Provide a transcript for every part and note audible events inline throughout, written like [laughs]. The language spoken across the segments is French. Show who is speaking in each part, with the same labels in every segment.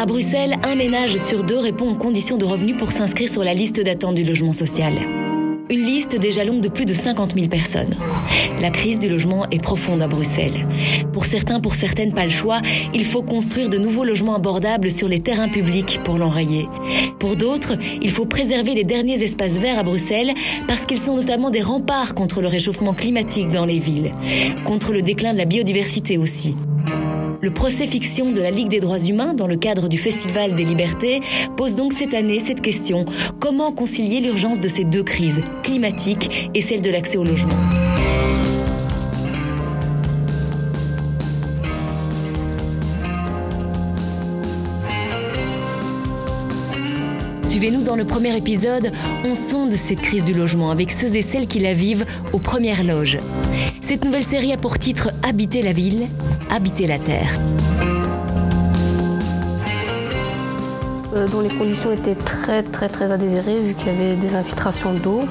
Speaker 1: À Bruxelles, un ménage sur deux répond aux conditions de revenus pour s'inscrire sur la liste d'attente du logement social. Une liste déjà longue de plus de 50 000 personnes. La crise du logement est profonde à Bruxelles. Pour certains, pour certaines, pas le choix, il faut construire de nouveaux logements abordables sur les terrains publics pour l'enrayer. Pour d'autres, il faut préserver les derniers espaces verts à Bruxelles parce qu'ils sont notamment des remparts contre le réchauffement climatique dans les villes, contre le déclin de la biodiversité aussi. Le procès fiction de la Ligue des droits humains dans le cadre du Festival des libertés pose donc cette année cette question. Comment concilier l'urgence de ces deux crises, climatique et celle de l'accès au logement? Suivez-nous dans le premier épisode, on sonde cette crise du logement avec ceux et celles qui la vivent aux premières loges. Cette nouvelle série a pour titre Habiter la ville, habiter la terre.
Speaker 2: Euh, dont les conditions étaient très très très à désirer vu qu'il y avait des infiltrations d'eau,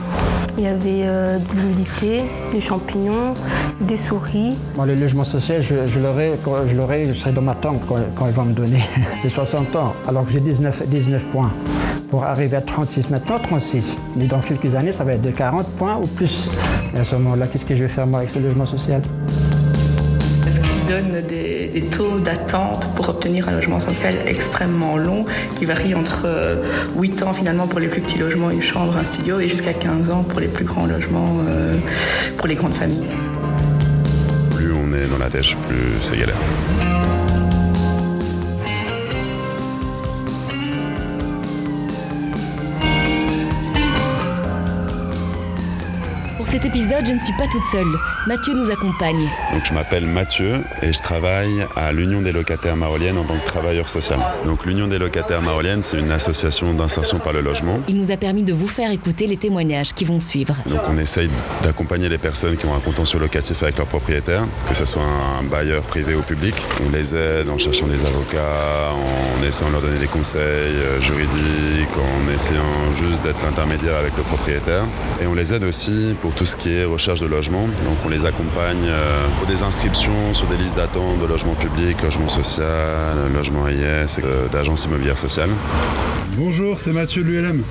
Speaker 2: il y avait euh, de l'humidité, des champignons, des souris.
Speaker 3: Moi, le logement social, je, je l'aurai, je l'aurai, je serai dans ma tente quand, quand ils vont me donner. [laughs] J'ai 60 ans, alors que j'ai 19, 19 points. Pour arriver à 36 maintenant, 36. Mais dans quelques années, ça va être de 40 points ou plus. Et à ce moment-là, qu'est-ce que je vais faire moi avec ce logement social?
Speaker 4: Est-ce qu'il donne des, des taux d'attente pour obtenir un logement social extrêmement long, qui varie entre euh, 8 ans finalement pour les plus petits logements, une chambre, un studio, et jusqu'à 15 ans pour les plus grands logements, euh, pour les grandes familles.
Speaker 5: Plus on est dans la dèche, plus c'est galère.
Speaker 1: Pour cet épisode, je ne suis pas toute seule. Mathieu nous accompagne.
Speaker 5: Donc je m'appelle Mathieu et je travaille à l'Union des locataires maroliennes en tant que travailleur social. Donc l'Union des locataires maroliennes, c'est une association d'insertion par le logement.
Speaker 1: Il nous a permis de vous faire écouter les témoignages qui vont suivre.
Speaker 5: Donc on essaye d'accompagner les personnes qui ont un contentieux locatif avec leur propriétaire, que ce soit un bailleur privé ou public. On les aide en cherchant des avocats, en essayant de leur donner des conseils euh, juridiques, en essayant juste d'être l'intermédiaire avec le propriétaire. Et on les aide aussi pour tout ce qui est recherche de logement. Donc on les accompagne euh, pour des inscriptions sur des listes d'attente de logement public, logement social, logement IS, euh, d'agence immobilière sociale.
Speaker 6: Bonjour, c'est Mathieu de l'ULM.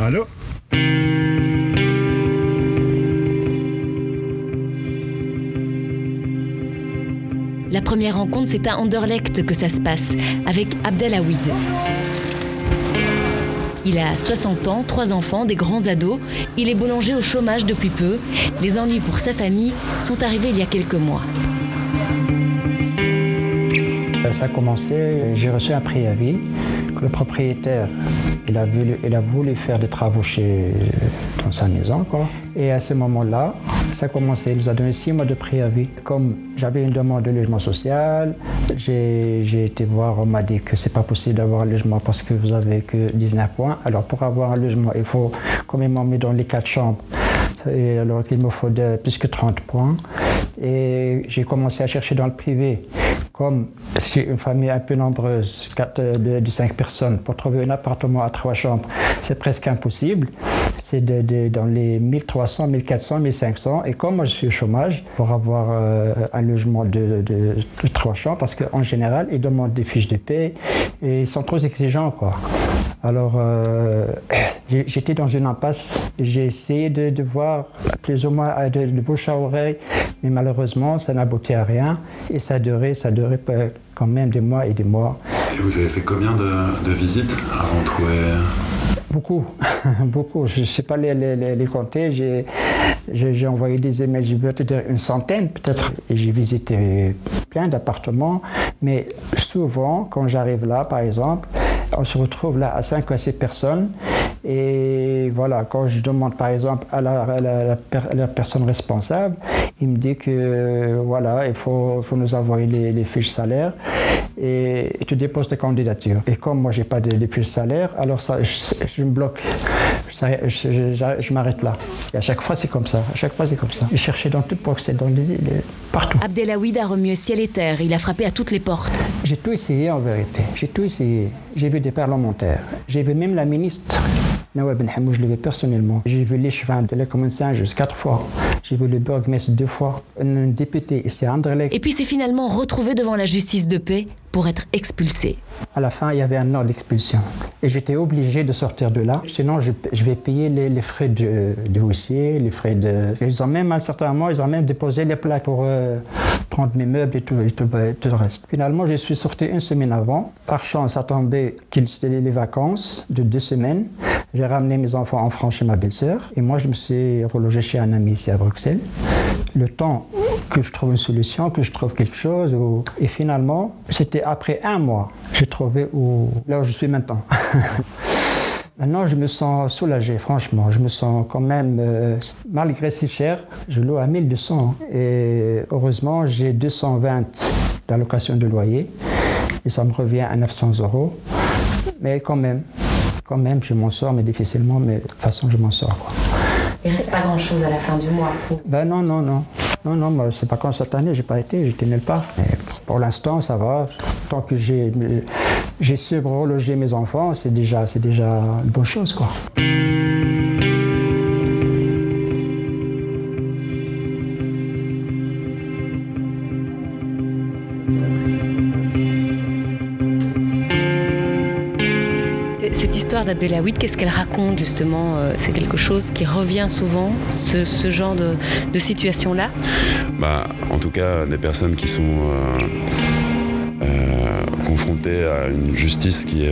Speaker 6: Allô?
Speaker 1: La première rencontre, c'est à Anderlecht que ça se passe, avec Abdelhawid. Il a 60 ans, trois enfants, des grands ados. Il est boulanger au chômage depuis peu. Les ennuis pour sa famille sont arrivés il y a quelques mois.
Speaker 3: Ça a commencé, j'ai reçu un préavis que le propriétaire il a, voulu, faire des travaux chez, dans sa maison. Quoi. Et à ce moment-là, ça a commencé, il nous a donné six mois de préavis. Comme j'avais une demande de logement social, j'ai été voir, on m'a dit que c'est pas possible d'avoir un logement parce que vous avez que 19 points. Alors pour avoir un logement, il faut quand même mis dans les quatre chambres. Et alors qu'il me faut plus que 30 points. Et j'ai commencé à chercher dans le privé. Comme c'est une famille un peu nombreuse, 4, de, de 5 personnes, pour trouver un appartement à trois chambres, c'est presque impossible. C'est dans les 1300, 1400, 1500. Et comme moi je suis au chômage, pour avoir euh, un logement de trois chambres, parce qu'en général, ils demandent des fiches de paie et ils sont trop exigeants. Quoi. Alors, euh, j'étais dans une impasse. J'ai essayé de, de voir plus ou moins euh, de, de bouche à oreille, mais malheureusement, ça n'aboutit à rien. Et ça a duré, ça quand même des mois et des mois.
Speaker 5: Et vous avez fait combien de, de visites avant de trouver?
Speaker 3: Beaucoup, [laughs] beaucoup. Je ne sais pas les, les, les- les compter. J'ai- envoyé des emails, j'ai peut-être une centaine peut-être. Et j'ai visité plein d'appartements. Mais souvent, quand j'arrive là, par exemple, on se retrouve là à 5 ou à 6 personnes. Et voilà, quand je demande par exemple à la, la- la per- la personne responsable, il me dit que voilà, il faut, nous envoyer les, fiches salaires et, tu déposes ta candidature. Et comme moi, j'ai pas de, fiches salaires, alors ça, je me bloque. Ça- je je- je- je m'arrête là. Et à chaque fois, c'est comme ça. À chaque fois, c'est comme ça. J'ai cherché dans toute Bruxelles, dans les, les- partout.
Speaker 1: Abdelhawid a remué ciel et terre. Il a frappé à toutes les portes.
Speaker 3: J'ai tout essayé en vérité. J'ai tout essayé. J'ai vu des parlementaires. J'ai vu même la ministre. Ben Hamou, je l'ai vu personnellement. J'ai vu l'échevin de la commune Saint-Just quatre fois. J'ai vu le bourgmestre deux fois. Un député à Anderlecht.
Speaker 1: Et puis s'est finalement retrouvé devant la justice de paix pour être expulsés.
Speaker 3: À la fin, il y avait un ordre d'expulsion. Et j'étais obligé de sortir de là. Sinon, je, vais payer les, frais de, de les frais de... Ils ont même, à un certain moment, ils ont même déposé les plaques pour euh, prendre mes meubles et tout, et tout, le reste. Finalement, je suis sorti une semaine avant. Par chance, ça tombait qu'il c'était les vacances de deux semaines. J'ai ramené mes enfants en France chez ma belle-sœur. Et moi, je me suis relogé chez un ami ici à Bruxelles. Le temps que je trouve une solution, que je trouve quelque chose. Et finalement, c'était après un mois, j'ai trouvé où... là où je suis maintenant. [laughs] Maintenant, je me sens soulagé, franchement. Je me sens quand même, euh, malgré si cher, je loue à 1200. Et heureusement, j'ai 220 d'allocation de loyer. Et ça me revient à 900 euros. Mais quand même, quand même, je m'en sors, mais difficilement, mais de toute façon, je m'en sors. Quoi.
Speaker 1: Il reste pas grand-chose à la fin du mois.
Speaker 3: Ben non, non, non. Non, non, c'est pas quand cette année, j'ai pas été, j'étais nulle part. Mais pour l'instant, ça va. Tant que j'ai, j'ai su reloger mes enfants, c'est déjà, c'est déjà une bonne chose, quoi.
Speaker 1: L'histoire qu'est-ce qu'elle raconte justement euh, C'est quelque chose qui revient souvent, ce, genre de, situation-là?
Speaker 5: Bah, En tout cas, des personnes qui sont euh, euh, confrontées à une justice qui,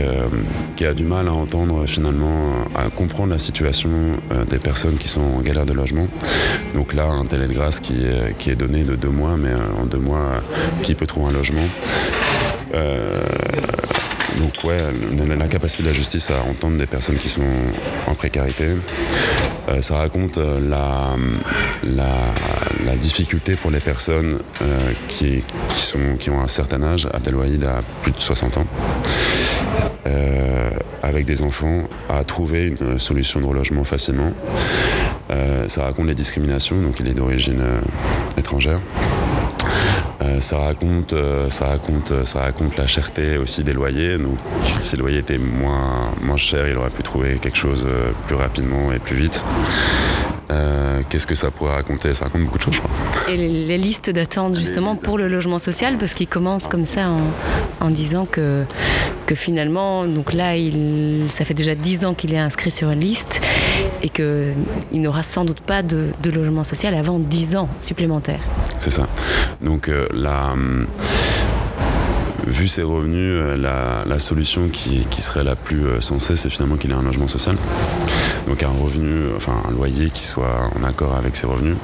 Speaker 5: a du mal à entendre finalement, à comprendre la situation des personnes qui sont en galère de logement. Donc là, un délai de grâce qui est donné de deux mois, mais en deux mois, qui peut trouver un logement? Donc ouais, l'incapacité de la justice à entendre des personnes qui sont en précarité. Euh, ça raconte euh, la, difficulté pour les personnes euh, qui, qui ont un certain âge, Abdelwahid a plus de 60 ans, avec des enfants, à trouver une solution de relogement facilement. ça raconte les discriminations, donc il est d'origine étrangère. Euh, ça raconte, euh, ça raconte, euh, ça raconte la cherté aussi des loyers. Donc, si ces loyers étaient moins, moins chers, il aurait pu trouver quelque chose plus rapidement et plus vite. Qu'est-ce que ça pourrait raconter? Ça raconte beaucoup de choses, je crois.
Speaker 1: Et les, listes d'attente, justement, pour le logement social, parce qu'il commence comme ça en, disant que, que finalement, donc là, il, ça fait déjà 10 ans qu'il est inscrit sur une liste et qu'il n'aura sans doute pas de, logement social avant 10 ans supplémentaires.
Speaker 5: C'est ça. Donc euh, la vu ses revenus, euh, la, solution qui, serait la plus euh, sensée, c'est finalement qu'il ait un logement social. Donc un revenu, enfin un loyer qui soit en accord avec ses revenus.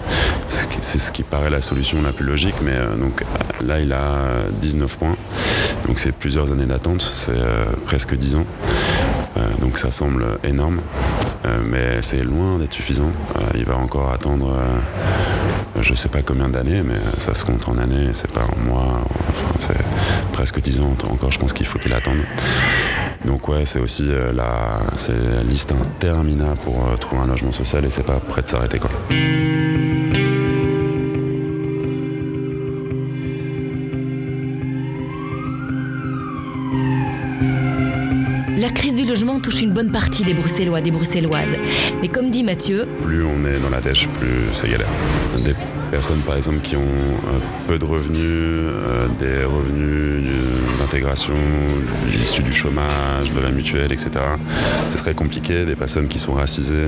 Speaker 5: C'est ce qui paraît la solution la plus logique, mais euh, donc là il a 19 points. Donc c'est plusieurs années d'attente, c'est presque 10 ans. Donc ça semble énorme, mais c'est loin d'être suffisant. il va encore attendre je ne sais pas combien d'années, mais ça se compte en années, c'est pas en mois. c'est presque 10 ans encore, je pense qu'il faut qu'il attende. Donc ouais, c'est aussi euh, la, liste interminable pour euh, trouver un logement social et c'est pas prêt de s'arrêter quoi.
Speaker 1: Logement touche une bonne partie des Bruxellois, des Bruxelloises. Mais comme dit Mathieu,
Speaker 5: plus on est dans la dèche, plus c'est galère personnes par exemple qui ont peu de revenus, euh, des revenus d'intégration, issus du chômage, de la mutuelle, etc. C'est très compliqué, des personnes qui sont racisées,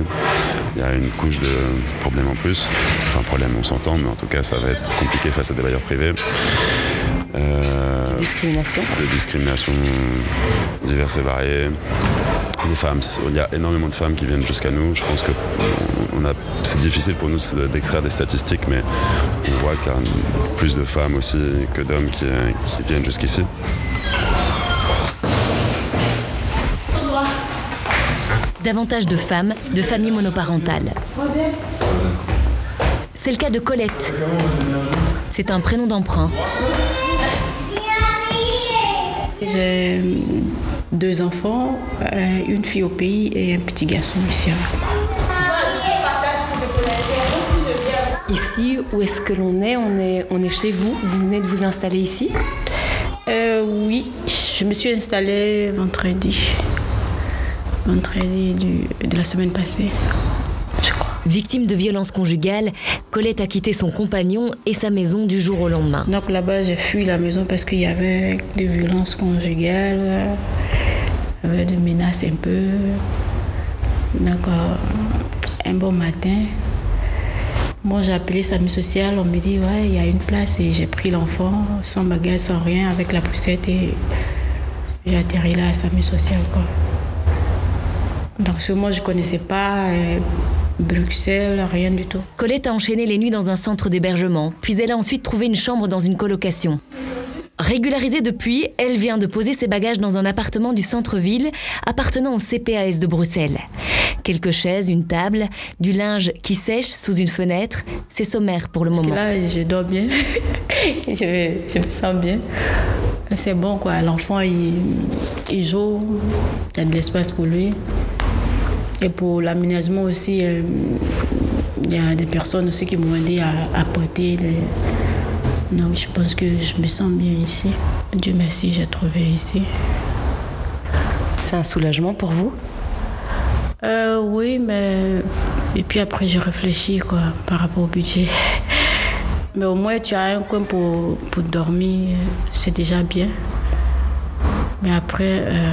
Speaker 5: il y a une couche de problèmes en plus. Enfin problème on s'entend, mais en tout cas ça va être compliqué face à des bailleurs privés.
Speaker 1: Euh, discrimination.
Speaker 5: Des discriminations diverses et variées. Les femmes, il y a énormément de femmes qui viennent jusqu'à nous. Je pense que c'est difficile pour nous d'extraire des statistiques, mais on voit qu'il y a plus de femmes aussi que d'hommes qui, viennent jusqu'ici.
Speaker 1: Davantage de femmes, de familles monoparentales. C'est le cas de Colette. C'est un prénom d'emprunt.
Speaker 7: J'ai deux enfants, euh, une fille au pays et un petit garçon ici avec moi.
Speaker 1: Ici, où est-ce que l'on est? On, est on est chez vous Vous venez de vous installer ici?
Speaker 7: Euh, Oui, je me suis installée vendredi. Vendredi de la semaine passée.
Speaker 1: Victime de violences conjugales, Colette a quitté son compagnon et sa maison du jour au lendemain.
Speaker 7: Donc là-bas, j'ai fui la maison parce qu'il y avait des violences conjugales, il y avait des menaces un peu. Donc, euh, un bon matin, moi j'ai appelé Sami Social, on me dit ouais, il y a une place et j'ai pris l'enfant sans bagage, sans rien, avec la poussette et j'ai atterri là à Sami Social. Donc, ce moi je ne connaissais pas. Bruxelles, rien du tout.
Speaker 1: Colette a enchaîné les nuits dans un centre d'hébergement, puis elle a ensuite trouvé une chambre dans une colocation. Régularisée depuis, elle vient de poser ses bagages dans un appartement du centre-ville appartenant au CPAS de Bruxelles. Quelques chaises, une table, du linge qui sèche sous une fenêtre, c'est sommaire pour le
Speaker 7: Parce
Speaker 1: moment.
Speaker 7: là, je dors bien. [laughs] je, je me sens bien. C'est bon, quoi. L'enfant, il, il joue. Il y a de l'espace pour lui. Et pour l'aménagement aussi, euh, il y a des personnes aussi qui m'ont aidé à apporter. Les... Donc, je pense que je me sens bien ici. Dieu merci, j'ai trouvé ici.
Speaker 8: C'est un soulagement pour vous?
Speaker 7: Euh, oui, mais. Et puis après, je réfléchis quoi, par rapport au budget. Mais au moins, tu as un coin pour, pour dormir, c'est déjà bien. Mais après, euh,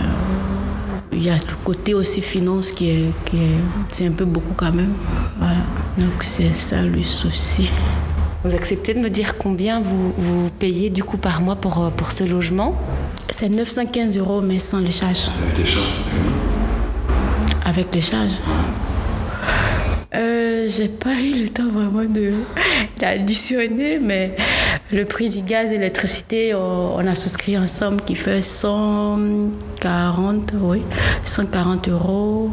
Speaker 7: il y a le côté aussi finance qui est. Qui est c'est un peu beaucoup quand même. Voilà. Donc, c'est ça le souci.
Speaker 8: Vous acceptez de me dire combien vous, vous payez du coup par mois pour, euh, pour ce logement?
Speaker 7: C'est 915 euros, mais sans les charges.
Speaker 5: Les charges,
Speaker 7: Avec les charges? Euh, J'ai pas eu le temps vraiment de d'additionner, mais le prix du gaz et l'électricité, on, on a souscrit ensemble qui fait 140, oui, 140 euros.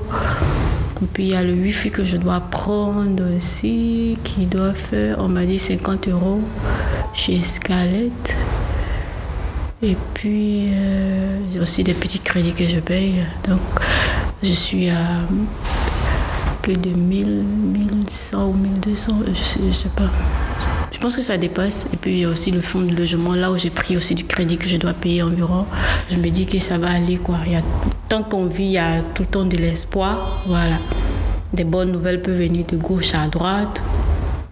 Speaker 7: Et puis il y a le wifi que je dois prendre aussi, qui doit faire, on m'a dit 50 euros chez Scarlett. Et puis, euh, j'ai aussi des petits crédits que je paye. Donc, je suis à plus de 1000, 1100 ou 1200, je sais, je sais pas. Je pense que ça dépasse. Et puis, il y a aussi le fonds de logement, là où j'ai pris aussi du crédit que je dois payer environ. Je me dis que ça va aller, quoi. Il y a, tant qu'on vit, il y a tout le temps de l'espoir. Voilà. Des bonnes nouvelles peuvent venir de gauche à droite.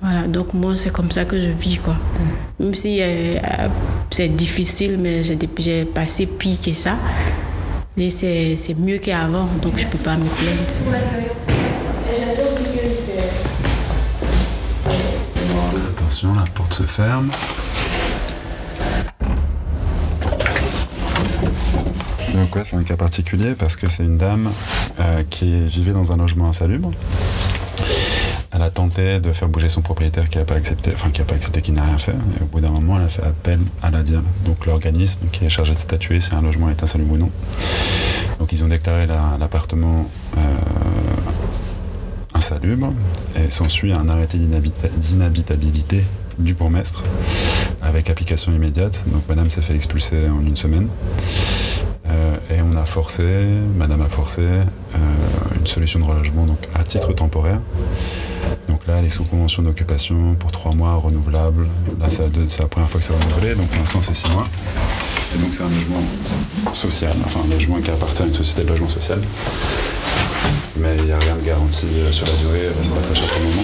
Speaker 7: Voilà, donc moi, c'est comme ça que je vis, quoi. Même si euh, euh, c'est difficile, mais j'ai passé pire que ça. Et c'est mieux qu'avant, donc je peux pas me plaindre.
Speaker 5: La porte se ferme. Donc c'est un cas particulier parce que c'est une dame euh, qui vivait dans un logement insalubre. Elle a tenté de faire bouger son propriétaire qui n'a pas accepté, enfin qui n'a pas accepté, qui n'a rien fait. Et au bout d'un moment, elle a fait appel à la DIAL, donc l'organisme qui est chargé de statuer si un logement est insalubre ou non. Donc ils ont déclaré la- l'appartement euh, insalubre et s'ensuit un arrêté d'inhabita- d'inhabitabilité du bourgmestre avec application immédiate. Donc madame s'est fait expulser en une semaine. Euh, et on a forcé, madame a forcé euh, une solution de relogement donc à titre temporaire. Donc là, elle est sous convention d'occupation pour trois mois renouvelable. Là, c'est la, la première fois que c'est renouvelé, donc pour l'instant, c'est six mois. Et donc, c'est un logement social, enfin un logement qui appartient à une société de logement social. Mais il n'y a rien de garanti euh, sur la durée, ça va être très cher pour le moment.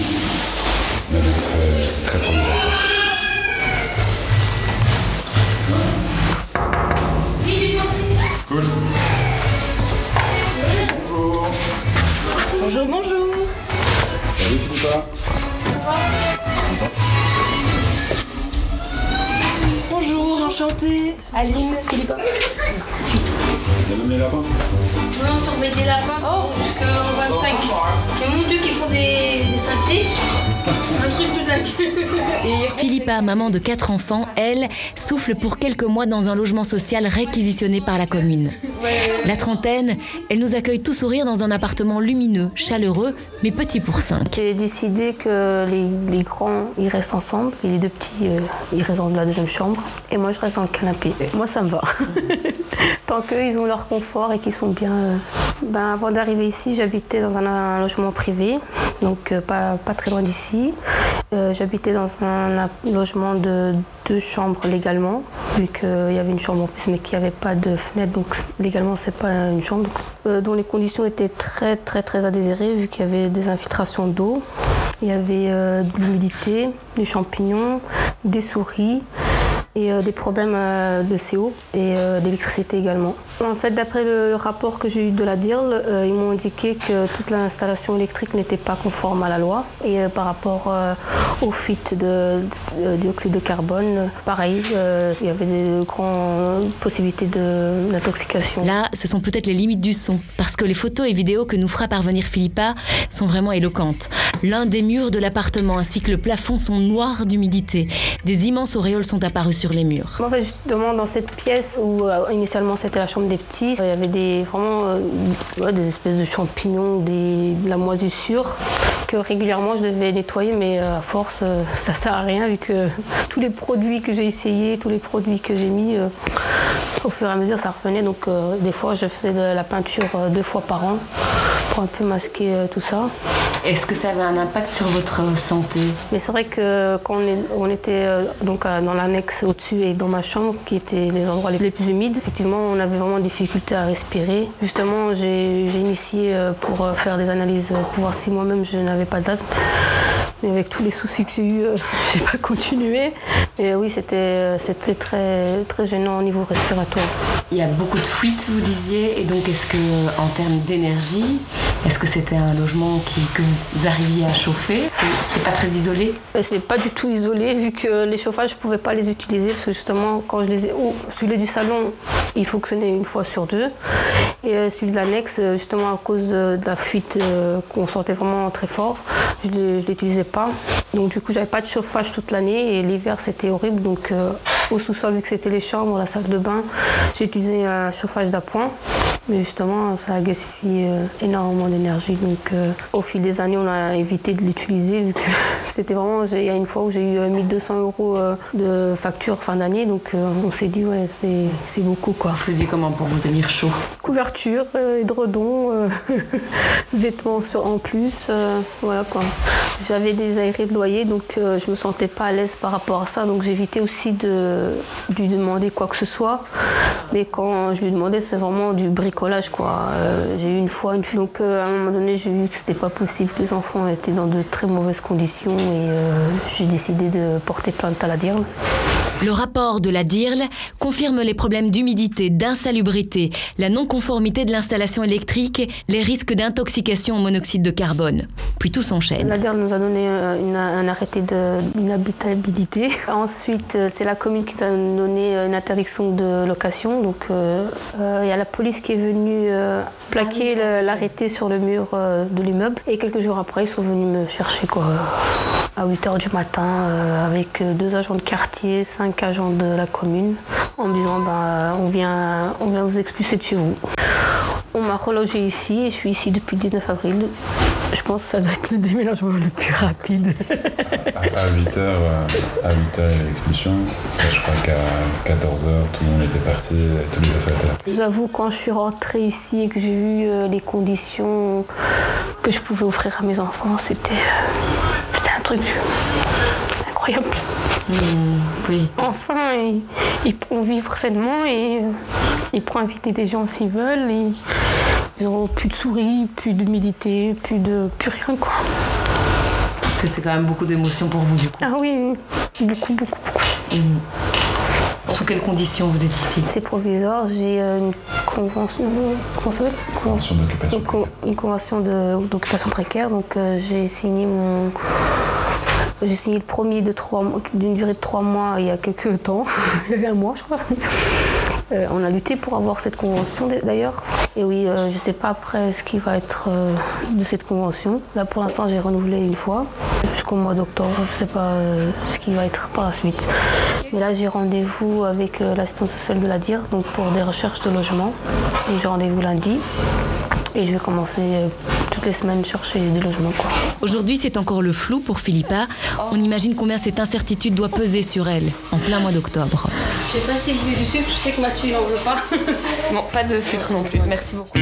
Speaker 5: Mais donc, c'est très provisoire. Cool. Bonjour.
Speaker 8: Bonjour, bonjour
Speaker 5: Salut Philippa.
Speaker 8: Bonjour, enchantée Aline, Philippe.
Speaker 5: Bien nommé lapin
Speaker 9: On surveille des lapins jusqu'au 25. Mais mon dieu qu'ils font des, des saletés. Un truc de dingue. [laughs]
Speaker 1: Philippa, maman de quatre enfants, elle, souffle pour quelques mois dans un logement social réquisitionné par la commune. La trentaine, elle nous accueille tout sourire dans un appartement lumineux, chaleureux, mais petit pour cinq.
Speaker 2: J'ai décidé que les, les grands, ils restent ensemble et les deux petits, euh, ils restent dans la deuxième chambre. Et moi, je reste dans le canapé. Moi, ça me va. [laughs] Tant qu'eux, ils ont leur confort et qu'ils sont bien... euh. Ben, avant d'arriver ici, j'habitais dans un, un logement privé, donc euh, pas, pas très loin d'ici. Euh, j'habitais dans un, un logement de deux chambres légalement, vu qu'il y avait une chambre en plus, mais qu'il n'y avait pas de fenêtre, donc légalement, c'est pas une chambre. Euh, dont les conditions étaient très, très, très à désirer, vu qu'il y avait des infiltrations d'eau. Il y avait euh, de l'humidité, des champignons, des souris et euh, des problèmes de CO et d'électricité également. En fait, d'après le, le rapport que j'ai eu de la DIRL, euh, ils m'ont indiqué que toute l'installation électrique n'était pas conforme à la loi. Et euh, par rapport euh, aux fuites de, de dioxyde de carbone, euh, pareil, euh, il y avait de grandes possibilités d'intoxication.
Speaker 1: Là, ce sont peut-être les limites du son, parce que les photos et vidéos que nous fera parvenir Philippa sont vraiment éloquentes. L'un des murs de l'appartement ainsi que le plafond sont noirs d'humidité. Des immenses auréoles sont apparues sur les murs.
Speaker 2: En fait, justement, dans cette pièce où euh, initialement c'était la chambre des petits, il y avait des, vraiment euh, des espèces de champignons, des, de la moisissure que régulièrement je devais nettoyer, mais euh, à force, euh, [laughs] ça sert à rien vu que [laughs] tous les produits que j'ai essayés, tous les produits que j'ai mis, euh, au fur et à mesure, ça revenait. Donc, des fois, je faisais de la peinture deux fois par an pour un peu masquer tout ça.
Speaker 8: Est-ce que ça avait un impact sur votre santé?
Speaker 2: Mais c'est vrai que quand on, est- on était donc dans l'annexe au-dessus et dans ma chambre, qui étaient les endroits les plus humides, effectivement, on avait vraiment des difficultés à respirer. Justement, j'ai initié euh, pour euh, faire des analyses euh, pour voir si moi-même je n'avais pas d'asthme. Mais avec tous les soucis que j'ai eus, euh, [laughs] j'ai pas continué. Mais oui, c'était c'était très, très gênant au niveau respiratoire.
Speaker 8: Il y a beaucoup de fuites, vous disiez, et donc est-ce que, en termes d'énergie, est-ce que c'était un logement qui- que vous arriviez à chauffer C'est pas très isolé?
Speaker 2: Et C'est pas du tout isolé vu que les chauffages je pouvais pas les utiliser parce que justement quand je les ai oh, celui du salon il fonctionnait une fois sur deux et euh, celui de l'annexe euh, justement à cause de, la fuite euh, qu'on sentait vraiment très fort je ne l'utilisais pas. Donc du coup j'avais pas de chauffage toute l'année et l'hiver c'était horrible donc euh, au sous-sol vu que c'était les chambres la salle de bain j'ai utilisé un chauffage d'appoint mais justement, ça a gaspillé euh, énormément d'énergie. Donc, euh, au fil des années, on a évité de l'utiliser. vu que [laughs] C'était vraiment. j'ai- Il y a une fois où j'ai eu euh, 1200 euros euh, de facture fin d'année. Donc, euh, on s'est dit, ouais, c'est c'est beaucoup quoi.
Speaker 8: Vous faisiez comment pour vous tenir chaud?
Speaker 2: Couverture, euh, édredon, [laughs] vêtements sur, en plus. voilà quoi. J'avais des aérés de loyer, donc euh, je me sentais pas à l'aise par rapport à ça. Donc j'évitais aussi de, lui demander quoi que ce soit. Mais quand je lui demandais, c'est vraiment du bricolage quoi. Euh, j'ai eu une fois une donc euh, à un moment donné, j'ai vu que c'était pas possible. Les enfants étaient dans de très mauvaises conditions et j'ai décidé de porter plainte à la DIRL.
Speaker 1: Le rapport de la DIRL confirme les problèmes d'humidité, d'insalubrité, la non-conformité de l'installation électrique, les risques d'intoxication au monoxyde de carbone. Puis tout s'enchaîne.
Speaker 2: La DIRL nous a donné euh, une- un arrêté d'inhabitabilité. [laughs] Ensuite, euh, c'est la commune qui nous a donné euh, une interdiction de location. Donc, euh, il y a la police qui est venue euh, plaquer le- l'arrêté sur le mur euh, de l'immeuble. Et quelques jours après, ils sont venus me chercher quoi, à 8 h du matin avec deux agents de quartier, cinq agents de la commune, en me disant bah, on, vient, on vient vous expulser de chez vous. On m'a relogé ici et je suis ici depuis le 19 avril. Je pense que ça doit être le déménagement le plus rapide.
Speaker 10: À 8h, à 8h, il y a l'expulsion. Je crois qu'à 14h, tout le monde était parti, tous les affaires étaient là.
Speaker 2: J'avoue, quand je suis rentrée ici et que j'ai vu euh, les conditions que je pouvais offrir à mes enfants, c'était euh, c'était un truc incroyable.
Speaker 8: Oui.
Speaker 2: Enfin, ils, ils pourront vivre sainement et euh, ils pourront inviter des gens s'ils veulent. Et ils n'auront plus de souris, plus d'humidité, plus de plus rien quoi.
Speaker 8: C'était quand même beaucoup d'émotions pour vous, du coup.
Speaker 2: Ah oui, beaucoup, beaucoup, beaucoup.
Speaker 8: Sous quelles conditions vous êtes ici?
Speaker 2: C'est provisoire, j'ai euh, une convention. Comment ça s'appelle?
Speaker 10: Convention d'occupation.
Speaker 2: Une, co- une convention d'occupation précaire. Donc euh, j'ai signé mon. J'ai signé le premier d'une durée de trois mois il y a quelques temps, il y a un mois je crois. Euh, on a lutté pour avoir cette convention d'ailleurs. Et oui, euh, je ne sais pas après ce qui va être euh, de cette convention. Là pour l'instant j'ai renouvelé une fois jusqu'au mois d'octobre. Je ne sais pas ce qui va être par la suite. Mais là j'ai rendez-vous avec l'assistance sociale de la DIR donc pour des recherches de logement. Et j'ai rendez-vous lundi. Et je vais commencer toutes les semaines chercher des logements. Quoi.
Speaker 1: Aujourd'hui, c'est encore le flou pour Philippa. On imagine combien cette incertitude doit peser sur elle en plein mois d'octobre.
Speaker 9: Je sais pas si vous voulez du sucre, je sais que Mathieu il en veut pas. [laughs]
Speaker 8: Non, pas de sucre non plus. Merci beaucoup.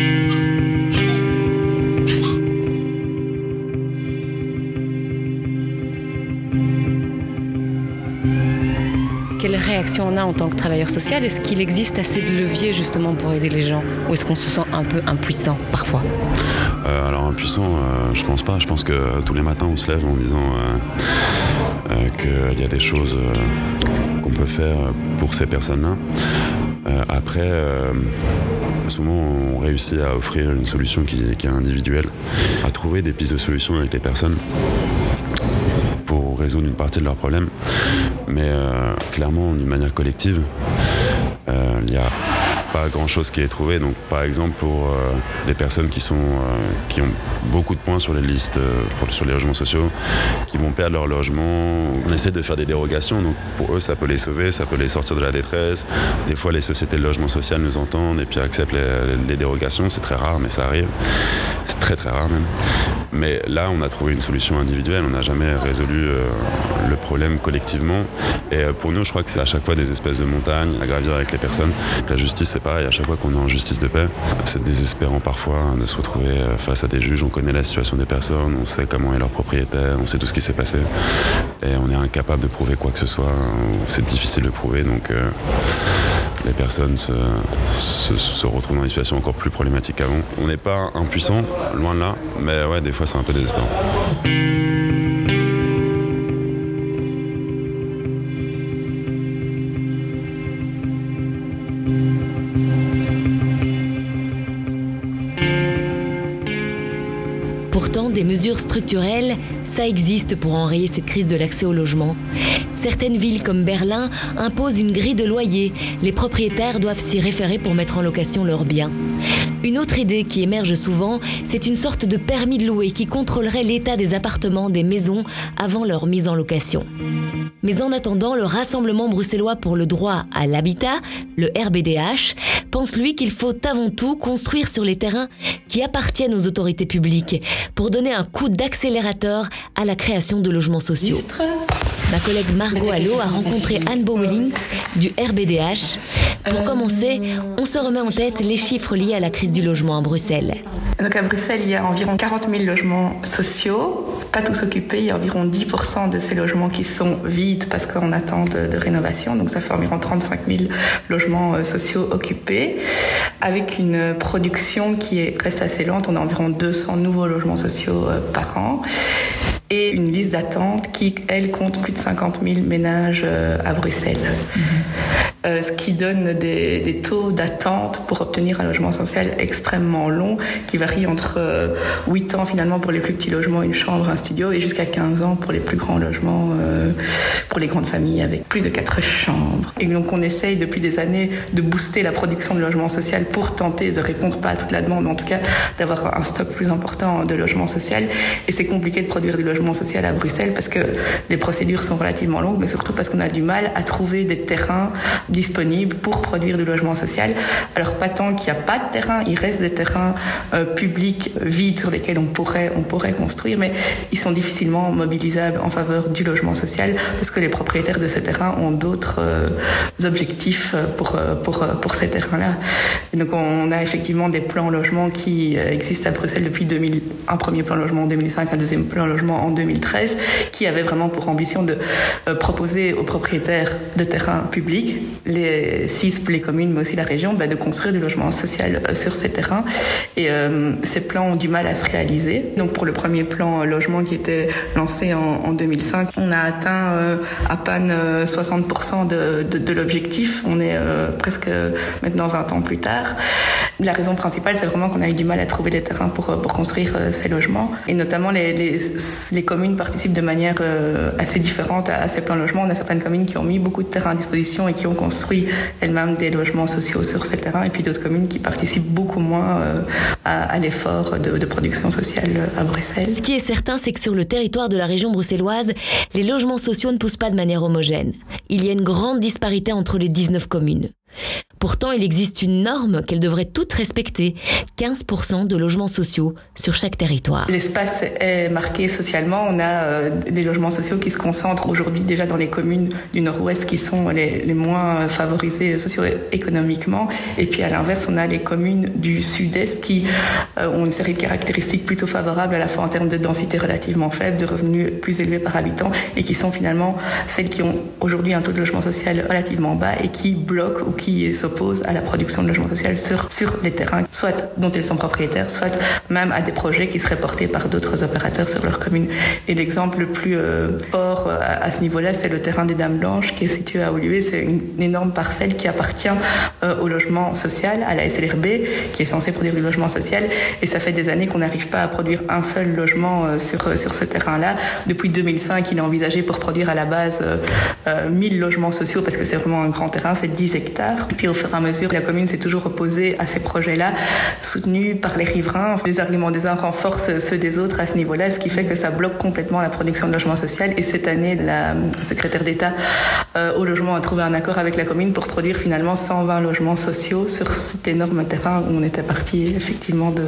Speaker 1: Quelle réaction on a en tant que travailleur social Est-ce qu'il existe assez de leviers justement pour aider les gens? Ou est-ce qu'on se sent un peu impuissant parfois?
Speaker 5: Euh, Alors impuissant, euh, je pense pas. Je pense que tous les matins on se lève en disant qu'il y a des choses qu'on peut faire pour ces personnes-là. après, souvent on réussit à offrir une solution qui, qui est individuelle, à trouver des pistes de solutions avec les personnes résoudre une partie de leurs problèmes. Mais euh, clairement, d'une manière collective, euh, il y a pas grand chose qui est trouvé. Donc, par exemple, pour euh, des personnes qui, sont, qui ont beaucoup de points sur les listes, sur les logements sociaux, qui vont perdre leur logement, on essaie de faire des dérogations. Donc, pour eux, ça peut les sauver, ça peut les sortir de la détresse. Des fois, les sociétés de logement social nous entendent et puis acceptent les, dérogations. C'est très rare, mais ça arrive. C'est très, très rare même. Mais là, on a trouvé une solution individuelle. On n'a jamais résolu le problème collectivement. Et pour nous, je crois que c'est à chaque fois des espèces de montagnes à gravir avec les personnes. La justice, pareil, à chaque fois qu'on est en justice de paix, c'est désespérant parfois hein, de se retrouver euh, face à des juges. On connaît la situation des personnes, on sait comment est leur propriétaire, on sait tout ce qui s'est passé. Et on est incapable de prouver quoi que ce soit. Hein, c'est difficile de prouver, donc euh, les personnes se, se, retrouvent dans une situation encore plus problématique qu'avant. On n'est pas impuissant, loin de là, mais ouais, des fois c'est un peu désespérant.
Speaker 1: des mesures structurelles, ça existe pour enrayer cette crise de l'accès au logement. Certaines villes comme Berlin imposent une grille de loyer. Les propriétaires doivent s'y référer pour mettre en location leurs biens. Une autre idée qui émerge souvent, c'est une sorte de permis de louer qui contrôlerait l'état des appartements, des maisons avant leur mise en location. Mais en attendant, le Rassemblement bruxellois pour le droit à l'habitat, le RBDH, pense lui qu'il faut avant tout construire sur les terrains qui appartiennent aux autorités publiques pour donner un coup d'accélérateur à la création de logements sociaux. Ma collègue Margot Allo a rencontré Anne Bowellings du RBDH. Pour commencer, on se remet en tête les chiffres liés à la crise du logement à Bruxelles.
Speaker 4: Donc à Bruxelles, il y a environ 40 000 logements sociaux, pas tous occupés. Il y a environ 10% de ces logements qui sont vides parce qu'on attend de, de, rénovation. Donc ça fait environ 35 000 logements euh, sociaux occupés, avec une production qui reste assez lente. On a environ 200 nouveaux logements sociaux euh, par an et une liste d'attente qui, elle, compte plus de 50 000 ménages euh, à Bruxelles. Mhm. Euh, ce qui donne des, taux d'attente pour obtenir un logement social extrêmement longs, qui varient entre 8 euh, ans finalement pour les plus petits logements, une chambre, un studio, et jusqu'à 15 ans pour les plus grands logements, euh, pour les grandes familles avec plus de 4 chambres. Et donc on essaye depuis des années de booster la production de logement social pour tenter de répondre pas à toute la demande, en tout cas d'avoir un stock plus important de logement social. Et c'est compliqué de produire du logement social à Bruxelles parce que les procédures sont relativement longues, mais surtout parce qu'on a du mal à trouver des terrains disponibles pour produire du logement social. Alors pas tant qu'il n'y a pas de terrain, il reste des terrains euh, publics vides sur lesquels on pourrait, on pourrait construire, mais ils sont difficilement mobilisables en faveur du logement social parce que les propriétaires de ces terrains ont d'autres euh, objectifs pour, euh, pour, pour ces terrains-là. Donc on a effectivement des plans logement qui existent à Bruxelles depuis 2000, un premier plan logement en 2005, un deuxième plan logement en 2013, qui avait vraiment pour ambition de proposer aux propriétaires de terrains publics les CISP, les communes, mais aussi la région, bah, de construire du logement social euh, sur ces terrains. Et euh, ces plans ont du mal à se réaliser. Donc pour le premier plan logement qui était lancé en, 2005, on a atteint euh, à peine 60% de, de, l'objectif. On est presque maintenant 20 ans plus tard. La raison principale, c'est vraiment qu'on a eu du mal à trouver les terrains pour, pour construire ces logements. Et notamment, les, les, les communes participent de manière assez différente à, à ces plans logements. On a certaines communes qui ont mis beaucoup de terrains à disposition et qui ont construit construit elle-même des logements sociaux sur ces terrains et puis d'autres communes qui participent beaucoup moins euh, à, l'effort de, de, production sociale à Bruxelles.
Speaker 1: Ce qui est certain, c'est que sur le territoire de la région bruxelloise, les logements sociaux ne poussent pas de manière homogène. Il y a une grande disparité entre les 19 communes. Pourtant, il existe une norme qu'elles devraient toutes respecter 15% de logements sociaux sur chaque territoire.
Speaker 4: L'espace est marqué socialement. On a euh, des logements sociaux qui se concentrent aujourd'hui déjà dans les communes du nord-ouest qui sont les, moins favorisées socio-économiquement. Et puis à l'inverse, on a les communes du sud-est qui euh, ont une série de caractéristiques plutôt favorables à la fois en termes de densité relativement faible, de revenus plus élevés par habitant et qui sont finalement celles qui ont aujourd'hui un taux de logement social relativement bas et qui bloquent ou qui s'opposent à la production de logement social sur, sur les terrains, soit dont elles sont propriétaires, soit même à des projets qui seraient portés par d'autres opérateurs sur leur commune. Et l'exemple le plus euh, fort euh, à, ce niveau-là, c'est le terrain des Dames Blanches qui est situé à Olivier. C'est une, énorme parcelle qui appartient euh, au logement social, à la SLRB, qui est censée produire du logement social. Et ça fait des années qu'on n'arrive pas à produire un seul logement sur, sur ce terrain-là. Depuis 2005, il est envisagé pour produire à la base 1000 logements sociaux parce que c'est vraiment un grand terrain, c'est 10 hectares. Et puis au fur et à mesure, la commune s'est toujours opposée à ces projets-là, soutenus par les riverains. Les arguments des uns renforcent ceux des autres à ce niveau-là, ce qui fait que ça bloque complètement la production de logement social. Et cette année, la secrétaire d'État euh, au logement a trouvé un accord avec la commune pour produire finalement 120 logements sociaux sur cet énorme terrain où on était parti effectivement de,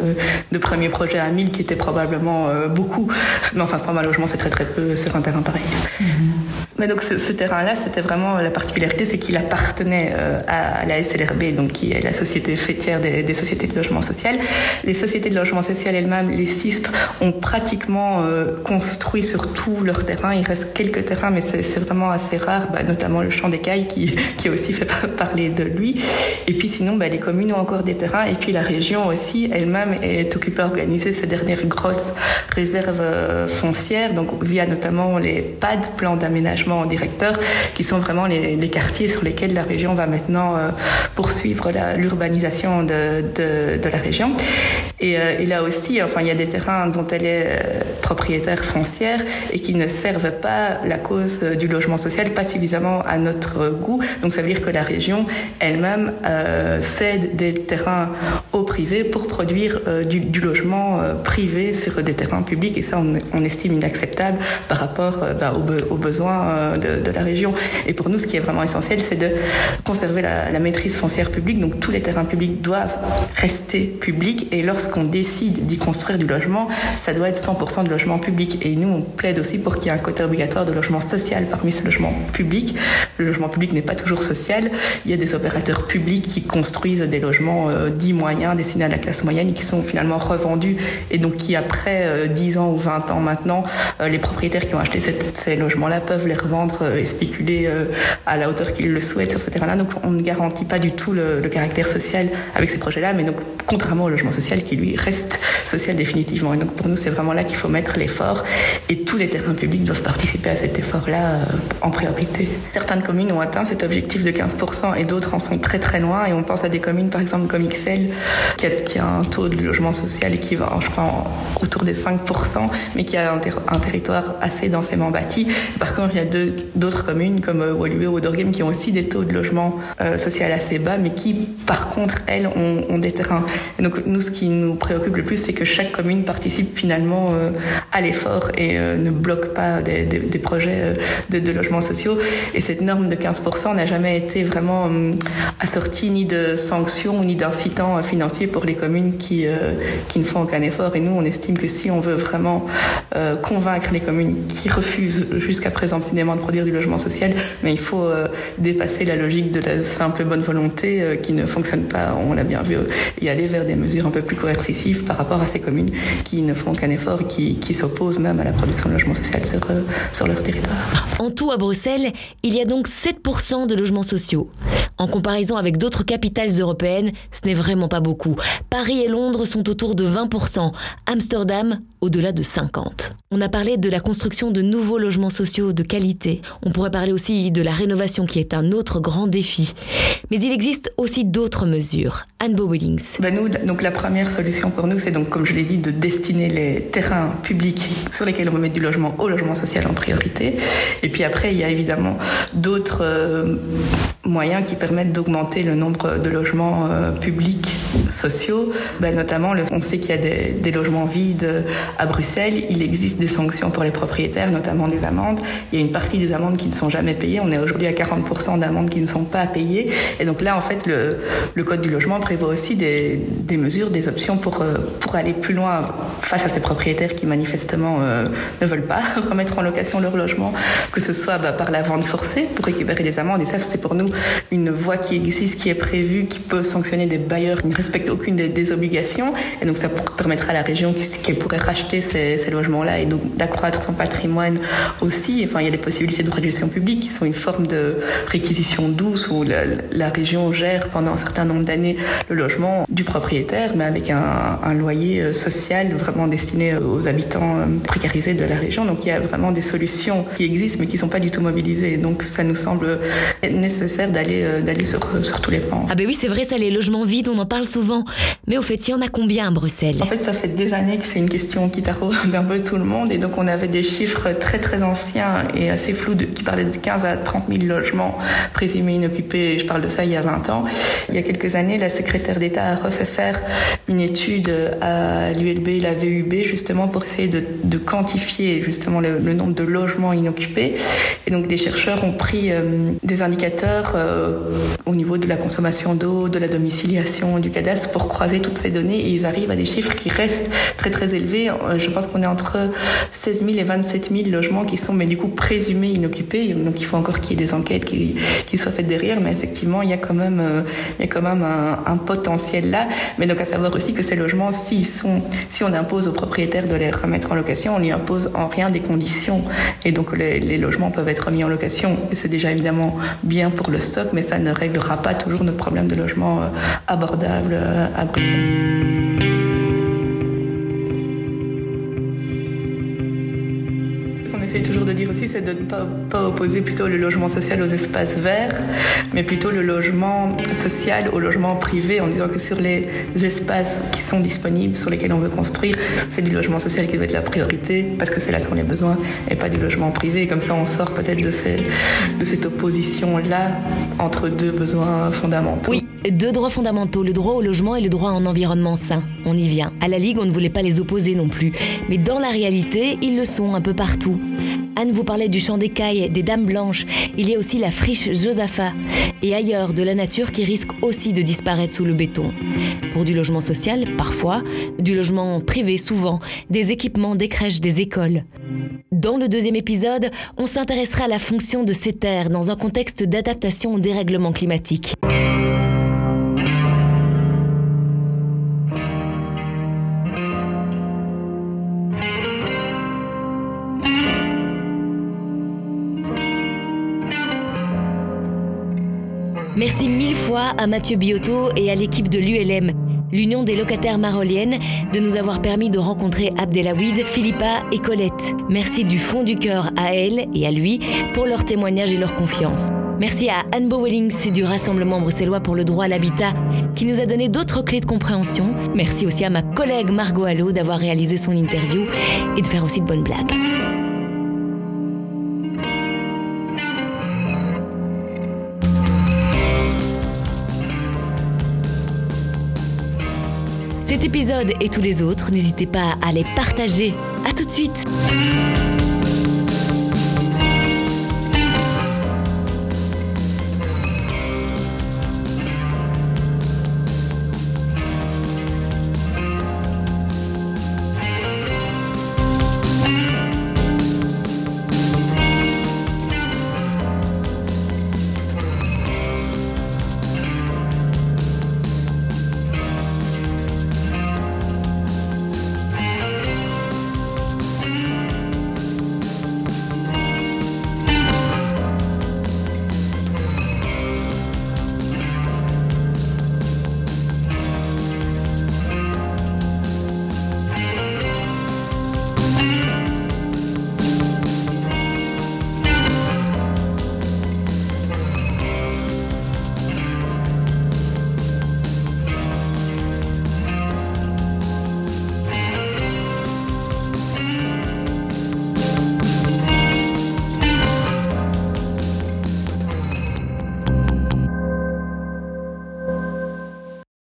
Speaker 4: de premiers projets à 1000 qui étaient probablement euh, beaucoup. Mais enfin, 120 logements, c'est très très peu sur un terrain pareil. Mm -hmm. Mais donc ce, terrain-là, c'était vraiment la particularité, c'est qu'il appartenait euh, à la SLRB, donc qui est la société fêtière des, sociétés de logement social. Les sociétés de logement social elles-mêmes, les CISP, ont pratiquement euh, construit sur tout leur terrain. Il reste quelques terrains, mais c'est vraiment assez rare, bah, notamment le champ des cailles qui, [laughs] qui aussi fait parler de lui. Et puis sinon, bah, les communes ont encore des terrains, et puis la région aussi elle-même est occupée à organiser ces dernières grosses réserves euh, foncières, donc via notamment les PAD, plans d'aménagement en directeur, qui sont vraiment les, quartiers sur lesquels la région va maintenant euh, poursuivre l'urbanisation de, de, la région. Et, euh, et, là aussi, enfin, il y a des terrains dont elle est euh, propriétaire foncière et qui ne servent pas la cause du logement social, pas suffisamment à notre goût. Donc ça veut dire que la région elle-même cède des terrains au privé pour produire du, logement privé sur des terrains publics. Et ça, on, estime inacceptable par rapport bah, aux besoins de, de, la région. Et pour nous, ce qui est vraiment essentiel, c'est de conserver la, maîtrise foncière publique. Donc tous les terrains publics doivent rester publics. Et lorsqu'on décide d'y construire du logement, ça doit être 100% de logement public. Et nous, on plaide aussi pour qu'il y ait un quota obligatoire de logement social parmi ce logement public. Le logement public n'est pas toujours social. Il y a des opérateurs publics qui construisent des logements euh, dits moyens, destinés à la classe moyenne, qui sont finalement revendus. Et donc qui, après euh, 10 ans ou 20 ans maintenant, euh, les propriétaires qui ont acheté ces logements-là peuvent les revendre et spéculer euh, à la hauteur qu'ils le souhaitent sur ce terrain-là. Donc on ne garantit pas du tout le, caractère social avec ces projets-là, mais donc contrairement au logement social qui lui reste social définitivement. Et donc pour nous c'est vraiment là qu'il faut mettre l'effort et tous les terrains publics doivent participer à cet effort-là euh, en priorité. Certaines communes ont atteint cet objectif de 15% et d'autres en sont très très loin et on pense à des communes par exemple comme XL qui a, qui a un taux de logement social équivalent je crois autour des 5% mais qui a un, un territoire assez densément bâti. Par contre il y a d'autres communes comme euh, Woluwe ou Dorgem qui ont aussi des taux de logement euh, social assez bas mais qui par contre elles ont, des terrains. Donc nous ce qui nous préoccupe le plus c'est que chaque commune participe finalement euh, à l'effort et ne bloque pas des, projets de, de logements sociaux. Et cette norme de 15% n'a jamais été vraiment euh, assortie ni de sanctions ni d'incitants financiers pour les communes qui, qui ne font aucun effort. Et nous, on estime que si on veut vraiment convaincre les communes qui refusent jusqu'à présent de produire du logement social, mais il faut euh, dépasser la logique de la simple bonne volonté euh, qui ne fonctionne pas, on l'a bien vu, et aller vers des mesures un peu plus coercitives par rapport à ces communes qui ne font aucun effort et qui, qui s'opposent même à la production de logement social sur, euh, sur leur territoire.
Speaker 1: En tout, à Bruxelles, il y a donc 7% de logements sociaux. En comparaison avec d'autres capitales européennes, ce n'est vraiment pas beaucoup. Paris et Londres sont autour de 20%, Amsterdam au-delà de 50. On a parlé de la construction de nouveaux logements sociaux de qualité. On pourrait parler aussi de la rénovation qui est un autre grand défi. Mais il existe aussi d'autres mesures. Anne Bowellings.
Speaker 4: Ben nous, donc la première solution pour nous, c'est donc, comme je l'ai dit, de destiner les terrains publics sur lesquels on met du logement au logement social en priorité. Et puis après, il y a évidemment d'autres euh, moyens qui permettent d'augmenter le nombre de logements euh, publics sociaux, ben, notamment on sait qu'il y a des, logements vides à Bruxelles, il existe des sanctions pour les propriétaires, notamment des amendes. Il y a une partie des amendes qui ne sont jamais payées. On est aujourd'hui à 40% d'amendes qui ne sont pas payées. Et donc là, en fait, le, code du logement prévoit aussi des, mesures, des options pour, euh, pour aller plus loin face à ces propriétaires qui manifestement euh, ne veulent pas [laughs] remettre en location leur logement, que ce soit bah, par la vente forcée pour récupérer les amendes. Et ça, c'est pour nous une voie qui existe, qui est prévue, qui peut sanctionner des bailleurs qui ne respectent aucune des, des obligations. Et donc ça permettra à la région qui pourrait racheter ces, ces logements-là et donc d'accroître son patrimoine aussi. Enfin, il y a les possibilités de gestion publique qui sont une forme de réquisition douce où la, la région gère pendant un certain nombre d'années le logement du propriétaire, mais avec un, un, loyer social vraiment destiné aux habitants précarisés de la région. Donc il y a vraiment des solutions qui existent mais qui ne sont pas du tout mobilisées. Donc ça nous semble nécessaire d'aller d'aller sur, sur tous les plans.
Speaker 1: Ah ben oui, c'est vrai, ça, les logements vides, on en parle souvent. Mais au fait, il y en a combien à Bruxelles?
Speaker 4: En fait, ça fait des années que c'est une question qui taraude [laughs] un peu tout le monde. Et donc on avait des chiffres très très anciens et assez flous qui parlaient de 15 à 30 000 logements présumés inoccupés. Je parle de ça il y a 20 ans. Il y a quelques années, la secrétaire d'État a refait faire une étude à l'ULB et la VUB justement pour essayer de, quantifier justement le, le, nombre de logements inoccupés. Et donc des chercheurs ont pris euh, des indicateurs euh, au niveau de la consommation d'eau, de la domiciliation, du cadastre pour croiser toutes ces données et ils arrivent à des chiffres qui restent très très élevés. Je pense qu'on est entre 16 000 et 27 000 logements qui sont mais du coup présumés inoccupés. Donc il faut encore qu'il y ait des enquêtes qui, soient faites derrière, mais effectivement il y a quand même euh, il y a quand même un, potentiel là. Mais donc à savoir aussi que ces logements, s'ils sont, si on impose aux propriétaires de les remettre en location, on lui impose en rien des conditions. Et donc les, les logements peuvent être mis en location. C'est déjà évidemment bien pour le stock, mais ça ne réglera pas toujours notre problème de logement abordable à Bruxelles. C'est de ne pas, opposer plutôt le logement social aux espaces verts, mais plutôt le logement social au logement privé, en disant que sur les espaces qui sont disponibles, sur lesquels on veut construire, c'est du logement social qui doit être la priorité, parce que c'est là qu'on a besoin, et pas du logement privé. Comme ça, on sort peut-être de, de cette opposition-là entre deux besoins fondamentaux.
Speaker 1: Oui, deux droits fondamentaux, le droit au logement et le droit à un environnement sain. On y vient. À la Ligue, on ne voulait pas les opposer non plus. Mais dans la réalité, ils le sont un peu partout. Anne vous parlait du champ d'écailles, des dames blanches. Il y a aussi la friche Josaphat. Et ailleurs, de la nature qui risque aussi de disparaître sous le béton. Pour du logement social, parfois. Du logement privé, souvent. Des équipements, des crèches, des écoles. Dans le deuxième épisode, on s'intéressera à la fonction de ces terres dans un contexte d'adaptation au dérèglement climatique. À Mathieu Biotto et à l'équipe de l'ULM, l'Union des locataires maroliennes, de nous avoir permis de rencontrer Abdelawid, Philippa et Colette. Merci du fond du cœur à elle et à lui pour leur témoignage et leur confiance. Merci à Anne Bowellings du Rassemblement bruxellois pour le droit à l'habitat qui nous a donné d'autres clés de compréhension. Merci aussi à ma collègue Margot Allo d'avoir réalisé son interview et de faire aussi de bonnes blagues. Cet épisode et tous les autres, n'hésitez pas à les partager. À tout de suite.